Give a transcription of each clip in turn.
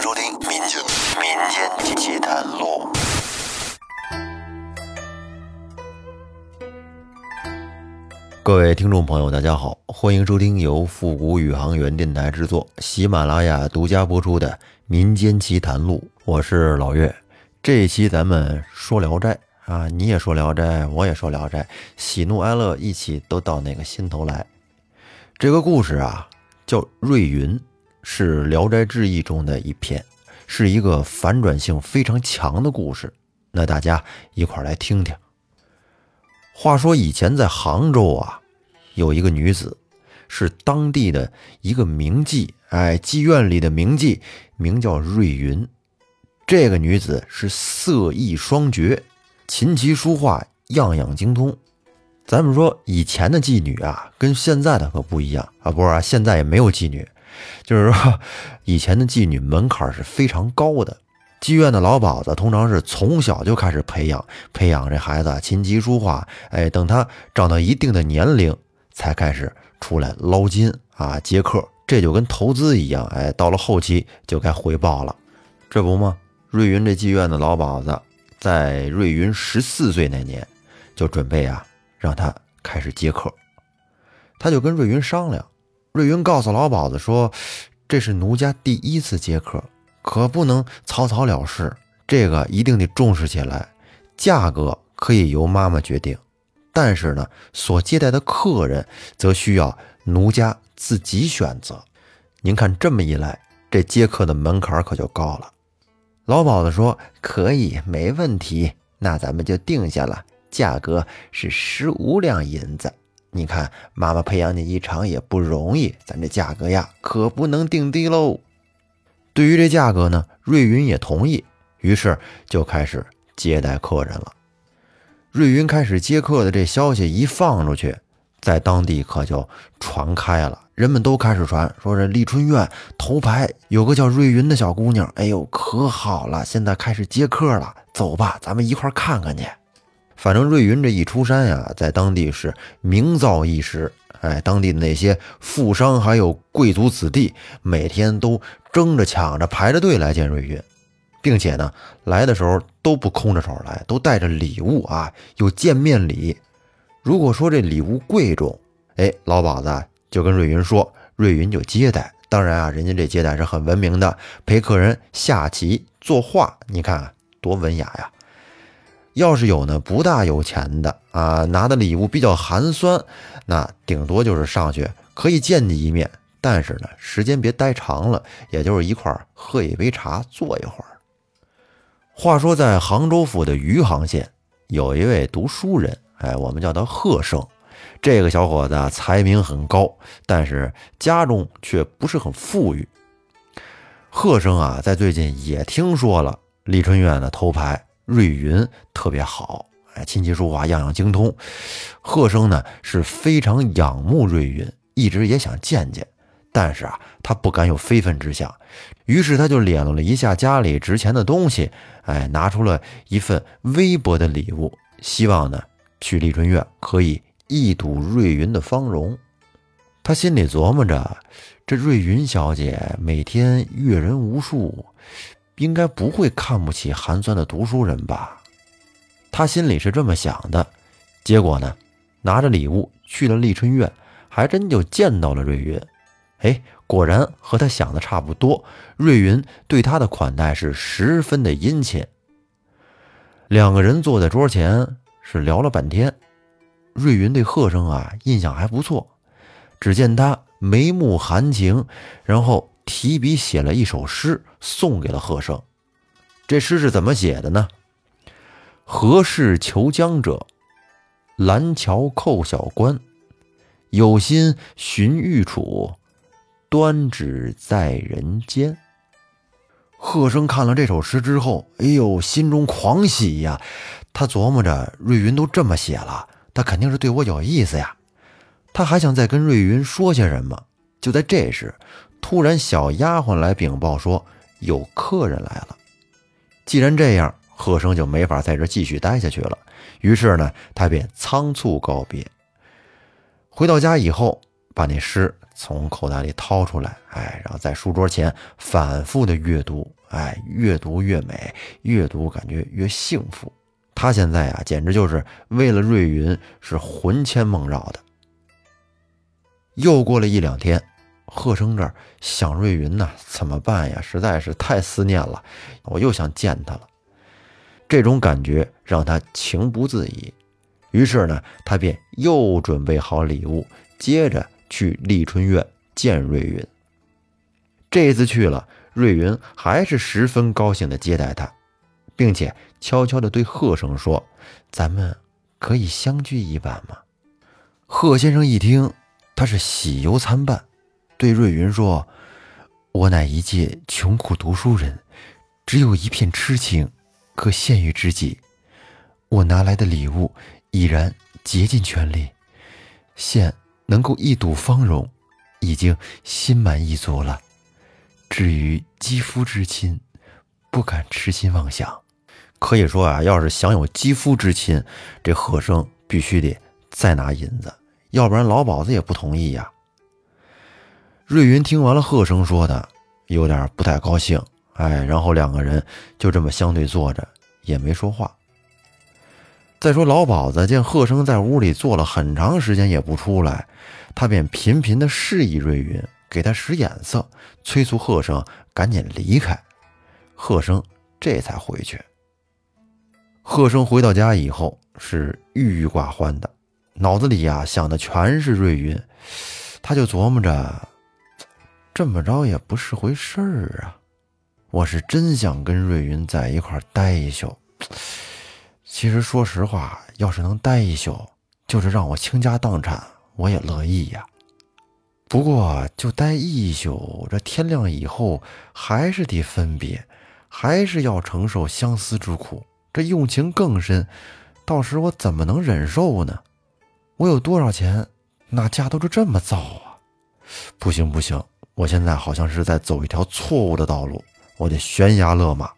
迎收听《民间民间奇谈录》。各位听众朋友，大家好，欢迎收听由复古宇航员电台制作、喜马拉雅独家播出的《民间奇谈录》，我是老岳。这一期咱们说《聊斋》啊，你也说《聊斋》，我也说《聊斋》，喜怒哀乐一起都到那个心头来。这个故事啊，叫《瑞云》，是《聊斋志异》中的一篇，是一个反转性非常强的故事。那大家一块儿来听听。话说以前在杭州啊，有一个女子，是当地的一个名妓，哎，妓院里的名妓，名叫瑞云。这个女子是色艺双绝，琴棋书画样样精通。咱们说以前的妓女啊，跟现在的可不一样啊，不是啊，现在也没有妓女，就是说以前的妓女门槛是非常高的。妓院的老鸨子通常是从小就开始培养，培养这孩子琴棋书画，哎，等他长到一定的年龄，才开始出来捞金啊，接客。这就跟投资一样，哎，到了后期就该回报了，这不吗？瑞云这妓院的老鸨子，在瑞云十四岁那年，就准备啊。让他开始接客，他就跟瑞云商量。瑞云告诉老鸨子说：“这是奴家第一次接客，可不能草草了事，这个一定得重视起来。价格可以由妈妈决定，但是呢，所接待的客人则需要奴家自己选择。您看，这么一来，这接客的门槛可就高了。”老鸨子说：“可以，没问题，那咱们就定下了。”价格是十五两银子，你看妈妈培养你一场也不容易，咱这价格呀可不能定低喽。对于这价格呢，瑞云也同意，于是就开始接待客人了。瑞云开始接客的这消息一放出去，在当地可就传开了，人们都开始传说这丽春院头牌有个叫瑞云的小姑娘，哎呦可好了，现在开始接客了，走吧，咱们一块看看去。反正瑞云这一出山呀，在当地是名噪一时。哎，当地的那些富商还有贵族子弟，每天都争着抢着排着队来见瑞云，并且呢，来的时候都不空着手来，都带着礼物啊，有见面礼。如果说这礼物贵重，哎，老鸨子就跟瑞云说，瑞云就接待。当然啊，人家这接待是很文明的，陪客人下棋作画，你看多文雅呀。要是有呢不大有钱的啊，拿的礼物比较寒酸，那顶多就是上去可以见你一面，但是呢时间别待长了，也就是一块喝一杯茶，坐一会儿。话说在杭州府的余杭县，有一位读书人，哎，我们叫他贺生。这个小伙子才名很高，但是家中却不是很富裕。贺生啊，在最近也听说了丽春院的偷牌。瑞云特别好，哎，琴棋书画样样精通。贺生呢是非常仰慕瑞云，一直也想见见，但是啊，他不敢有非分之想，于是他就敛了一下家里值钱的东西，哎，拿出了一份微薄的礼物，希望呢去丽春院可以一睹瑞云的芳容。他心里琢磨着，这瑞云小姐每天阅人无数。应该不会看不起寒酸的读书人吧？他心里是这么想的。结果呢，拿着礼物去了丽春院，还真就见到了瑞云。哎，果然和他想的差不多。瑞云对他的款待是十分的殷勤。两个人坐在桌前是聊了半天。瑞云对贺生啊印象还不错。只见他眉目含情，然后。提笔写了一首诗，送给了贺生。这诗是怎么写的呢？何事求江者，蓝桥扣小关，有心寻玉楚，端指在人间。贺生看了这首诗之后，哎呦，心中狂喜呀！他琢磨着，瑞云都这么写了，他肯定是对我有意思呀。他还想再跟瑞云说些什么。就在这时。突然，小丫鬟来禀报说有客人来了。既然这样，贺生就没法在这继续待下去了。于是呢，他便仓促告别。回到家以后，把那诗从口袋里掏出来，哎，然后在书桌前反复的阅读，哎，越读越美，越读感觉越幸福。他现在啊，简直就是为了瑞云是魂牵梦绕的。又过了一两天，贺生这儿想瑞云呢，怎么办呀？实在是太思念了，我又想见他了。这种感觉让他情不自已，于是呢，他便又准备好礼物，接着去丽春院见瑞云。这次去了，瑞云还是十分高兴地接待他，并且悄悄地对贺生说：“咱们可以相聚一晚吗？”贺先生一听，他是喜忧参半，对瑞云说：“我乃一介穷苦读书人，只有一片痴情。”可献于知己，我拿来的礼物已然竭尽全力，现能够一睹芳容，已经心满意足了。至于肌肤之亲，不敢痴心妄想。可以说啊，要是想有肌肤之亲，这和生必须得再拿银子，要不然老鸨子也不同意呀。瑞云听完了贺生说的，有点不太高兴。哎，然后两个人就这么相对坐着，也没说话。再说老鸨子见贺生在屋里坐了很长时间也不出来，他便频频的示意瑞云给他使眼色，催促贺生赶紧离开。贺生这才回去。贺生回到家以后是郁郁寡欢的，脑子里呀想的全是瑞云，他就琢磨着，这么着也不是回事儿啊。我是真想跟瑞云在一块待一宿。其实说实话，要是能待一宿，就是让我倾家荡产，我也乐意呀。不过就待一宿，这天亮以后还是得分别，还是要承受相思之苦，这用情更深。到时我怎么能忍受呢？我有多少钱，哪家都是这么造啊？不行不行，我现在好像是在走一条错误的道路。我得悬崖勒马。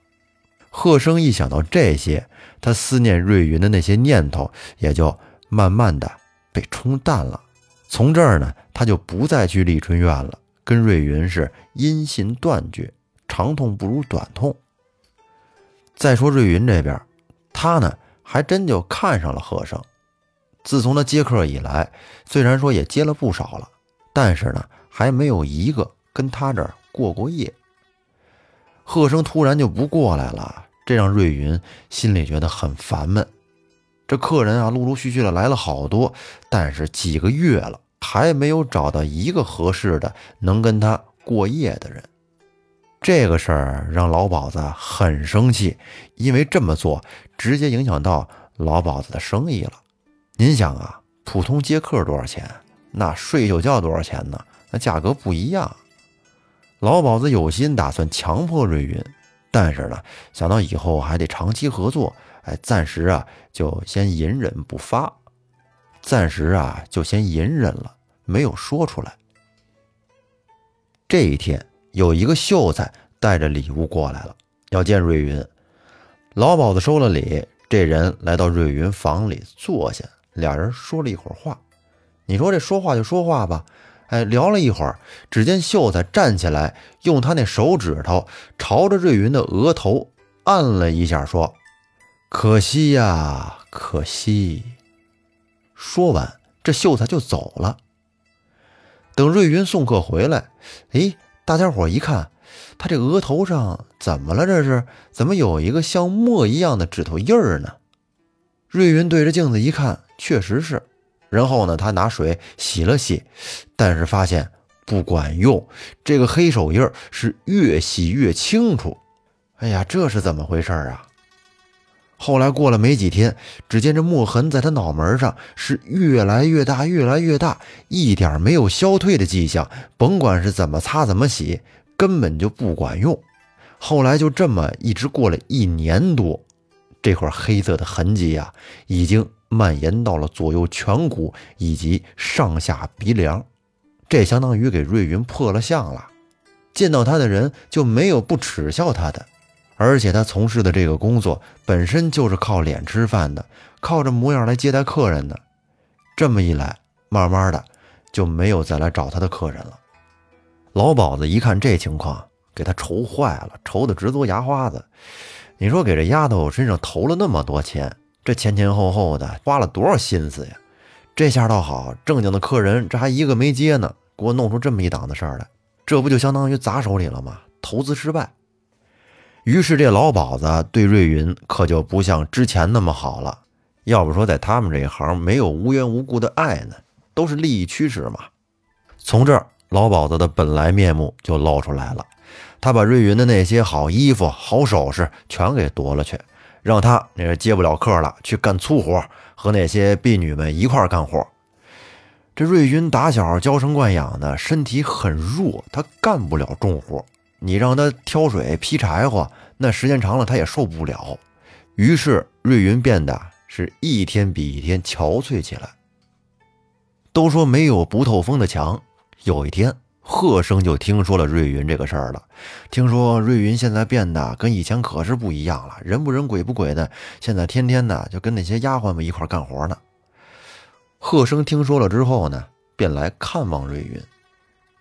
贺生一想到这些，他思念瑞云的那些念头也就慢慢的被冲淡了。从这儿呢，他就不再去丽春院了，跟瑞云是音信断绝，长痛不如短痛。再说瑞云这边，他呢还真就看上了贺生。自从他接客以来，虽然说也接了不少了，但是呢，还没有一个跟他这儿过过夜。贺生突然就不过来了，这让瑞云心里觉得很烦闷。这客人啊，陆陆续续的来了好多，但是几个月了还没有找到一个合适的能跟他过夜的人。这个事儿让老鸨子很生气，因为这么做直接影响到老鸨子的生意了。您想啊，普通接客多少钱？那睡一宿觉多少钱呢？那价格不一样。老鸨子有心打算强迫瑞云，但是呢，想到以后还得长期合作，哎，暂时啊就先隐忍不发，暂时啊就先隐忍了，没有说出来。这一天，有一个秀才带着礼物过来了，要见瑞云。老鸨子收了礼，这人来到瑞云房里坐下，俩人说了一会儿话。你说这说话就说话吧。哎，聊了一会儿，只见秀才站起来，用他那手指头朝着瑞云的额头按了一下，说：“可惜呀，可惜。”说完，这秀才就走了。等瑞云送客回来，哎，大家伙一看，他这额头上怎么了？这是怎么有一个像墨一样的指头印儿呢？瑞云对着镜子一看，确实是。然后呢，他拿水洗了洗，但是发现不管用，这个黑手印是越洗越清楚。哎呀，这是怎么回事啊？后来过了没几天，只见这墨痕在他脑门上是越来越大，越来越大，一点没有消退的迹象。甭管是怎么擦怎么洗，根本就不管用。后来就这么一直过了一年多，这块黑色的痕迹呀，已经。蔓延到了左右颧骨以及上下鼻梁，这相当于给瑞云破了相了。见到他的人就没有不耻笑他的，而且他从事的这个工作本身就是靠脸吃饭的，靠着模样来接待客人的。这么一来，慢慢的就没有再来找他的客人了。老鸨子一看这情况，给他愁坏了，愁得直嘬牙花子。你说给这丫头身上投了那么多钱，这前前后后的花了多少心思呀？这下倒好，正经的客人这还一个没接呢，给我弄出这么一档子事儿来，这不就相当于砸手里了吗？投资失败。于是这老鸨子对瑞云可就不像之前那么好了。要不说在他们这一行没有无缘无故的爱呢，都是利益驱使嘛。从这儿，老鸨子的本来面目就露出来了。他把瑞云的那些好衣服、好首饰全给夺了去，让他那是接不了客了，去干粗活，和那些婢女们一块干活。这瑞云打小娇生惯养的，身体很弱，他干不了重活。你让他挑水、劈柴火，那时间长了他也受不了。于是瑞云变得是一天比一天憔悴起来。都说没有不透风的墙，有一天。贺生就听说了瑞云这个事儿了，听说瑞云现在变得跟以前可是不一样了，人不人鬼不鬼的，现在天天的就跟那些丫鬟们一块干活呢。贺生听说了之后呢，便来看望瑞云。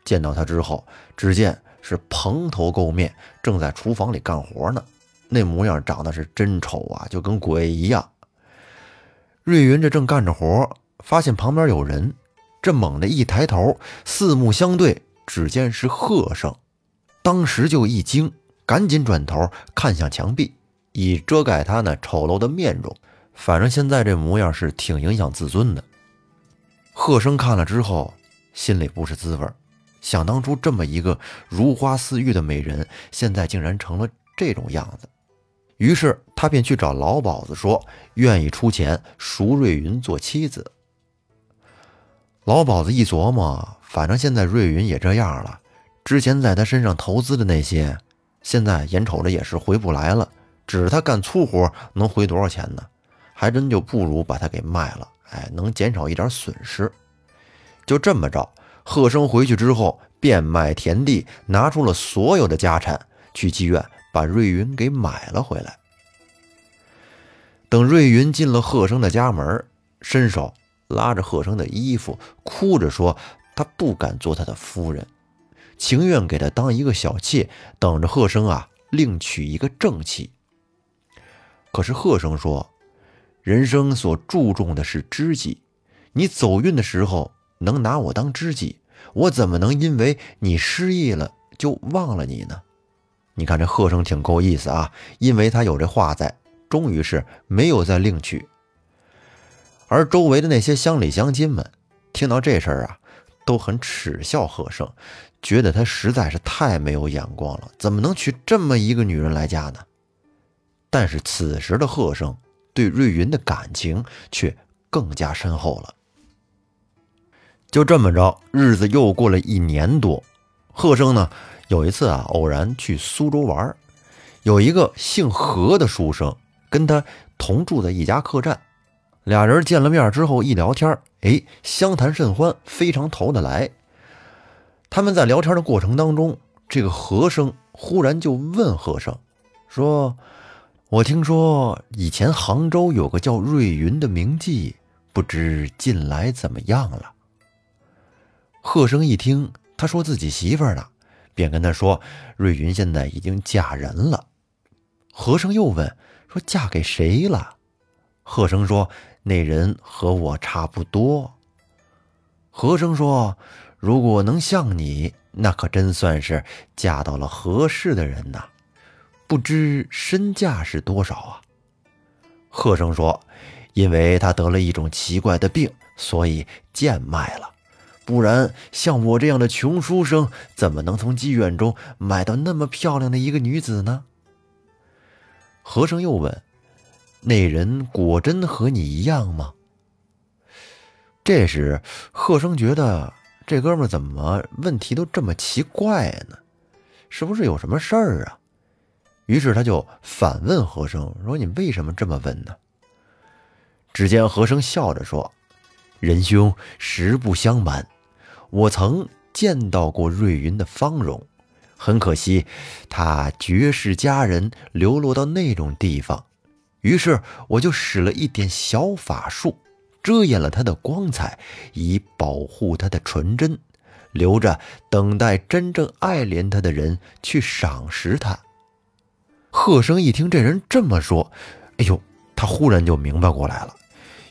见到他之后，只见是蓬头垢面，正在厨房里干活呢，那模样长得是真丑啊，就跟鬼一样。瑞云这正干着活，发现旁边有人，这猛地一抬头，四目相对。只见是贺生，当时就一惊，赶紧转头看向墙壁，以遮盖他那丑陋的面容。反正现在这模样是挺影响自尊的。贺生看了之后，心里不是滋味想当初这么一个如花似玉的美人，现在竟然成了这种样子。于是他便去找老鸨子说，愿意出钱赎瑞云做妻子。老鸨子一琢磨。反正现在瑞云也这样了，之前在他身上投资的那些，现在眼瞅着也是回不来了。指他干粗活能回多少钱呢？还真就不如把他给卖了，哎，能减少一点损失。就这么着，贺生回去之后，变卖田地，拿出了所有的家产，去妓院把瑞云给买了回来。等瑞云进了贺生的家门，伸手拉着贺生的衣服，哭着说。他不敢做他的夫人，情愿给他当一个小妾，等着贺生啊另娶一个正妻。可是贺生说，人生所注重的是知己，你走运的时候能拿我当知己，我怎么能因为你失意了就忘了你呢？你看这贺生挺够意思啊，因为他有这话在，终于是没有再另娶。而周围的那些乡里乡亲们听到这事儿啊。都很耻笑贺生，觉得他实在是太没有眼光了，怎么能娶这么一个女人来嫁呢？但是此时的贺生对瑞云的感情却更加深厚了。就这么着，日子又过了一年多，贺生呢有一次啊，偶然去苏州玩，有一个姓何的书生跟他同住在一家客栈。俩人见了面之后一聊天，哎，相谈甚欢，非常投得来。他们在聊天的过程当中，这个和生忽然就问和生说：“我听说以前杭州有个叫瑞云的名妓，不知近来怎么样了？”贺生一听他说自己媳妇儿呢，便跟他说：“瑞云现在已经嫁人了。”和生又问说：“嫁给谁了？”贺生说。那人和我差不多。和生说：“如果能像你，那可真算是嫁到了合适的人呐。不知身价是多少啊？”贺生说：“因为他得了一种奇怪的病，所以贱卖了。不然，像我这样的穷书生，怎么能从妓院中买到那么漂亮的一个女子呢？”和尚又问。那人果真和你一样吗？这时，贺生觉得这哥们怎么问题都这么奇怪呢？是不是有什么事儿啊？于是他就反问和生说：“你为什么这么问呢？”只见和生笑着说：“仁兄，实不相瞒，我曾见到过瑞云的芳容，很可惜，她绝世佳人流落到那种地方。”于是我就使了一点小法术，遮掩了他的光彩，以保护他的纯真，留着等待真正爱怜他的人去赏识他。贺生一听这人这么说，哎呦，他忽然就明白过来了，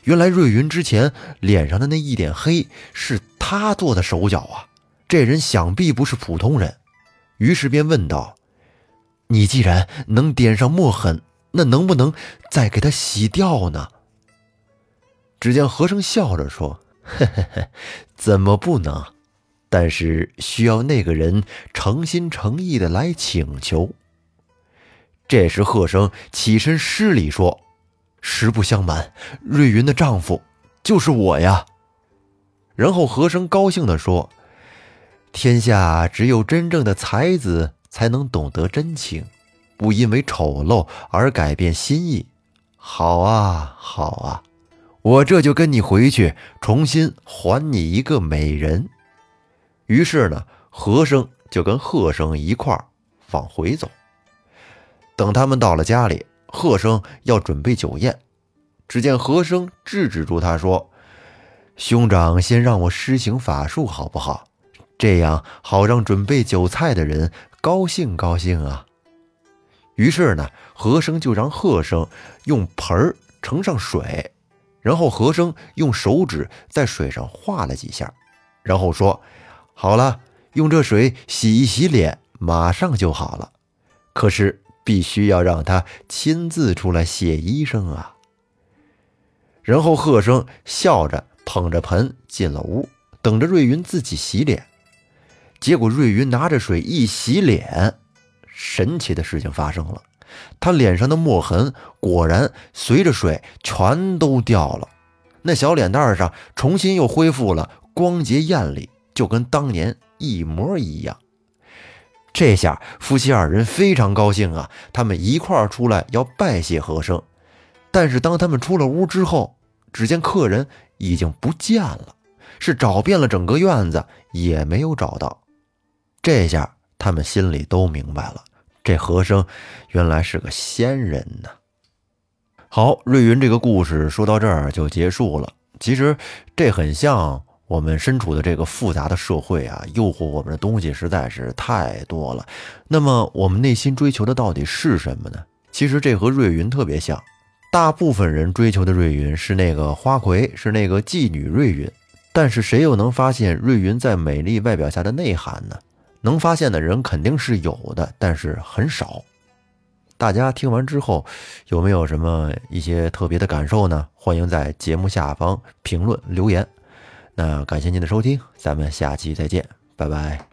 原来瑞云之前脸上的那一点黑是他做的手脚啊！这人想必不是普通人，于是便问道：“你既然能点上墨痕，那能不能再给他洗掉呢？”只见和尚笑着说：“嘿嘿嘿，怎么不能？但是需要那个人诚心诚意的来请求。”这时，贺生起身施礼说：“实不相瞒，瑞云的丈夫就是我呀。”然后和珅高兴地说：“天下只有真正的才子才能懂得真情，不因为丑陋而改变心意。好啊，好啊，我这就跟你回去，重新还你一个美人。”于是呢，和珅就跟贺生一块儿往回走。等他们到了家里，贺生要准备酒宴。只见和生制止住他说：“兄长，先让我施行法术好不好？这样好让准备酒菜的人高兴高兴啊。”于是呢，和生就让贺生用盆儿盛上水，然后和生用手指在水上画了几下，然后说：“好了，用这水洗一洗脸，马上就好了。”可是。必须要让他亲自出来谢医生啊！然后贺生笑着捧着盆进了屋，等着瑞云自己洗脸。结果瑞云拿着水一洗脸，神奇的事情发生了，他脸上的墨痕果然随着水全都掉了，那小脸蛋上重新又恢复了光洁艳丽，就跟当年一模一样。这下夫妻二人非常高兴啊！他们一块儿出来要拜谢和珅，但是当他们出了屋之后，只见客人已经不见了，是找遍了整个院子也没有找到。这下他们心里都明白了，这和珅原来是个仙人呢。好，瑞云这个故事说到这儿就结束了。其实这很像。我们身处的这个复杂的社会啊，诱惑我们的东西实在是太多了。那么，我们内心追求的到底是什么呢？其实这和瑞云特别像。大部分人追求的瑞云是那个花魁，是那个妓女瑞云。但是，谁又能发现瑞云在美丽外表下的内涵呢？能发现的人肯定是有的，但是很少。大家听完之后，有没有什么一些特别的感受呢？欢迎在节目下方评论留言。那感谢您的收听，咱们下期再见，拜拜。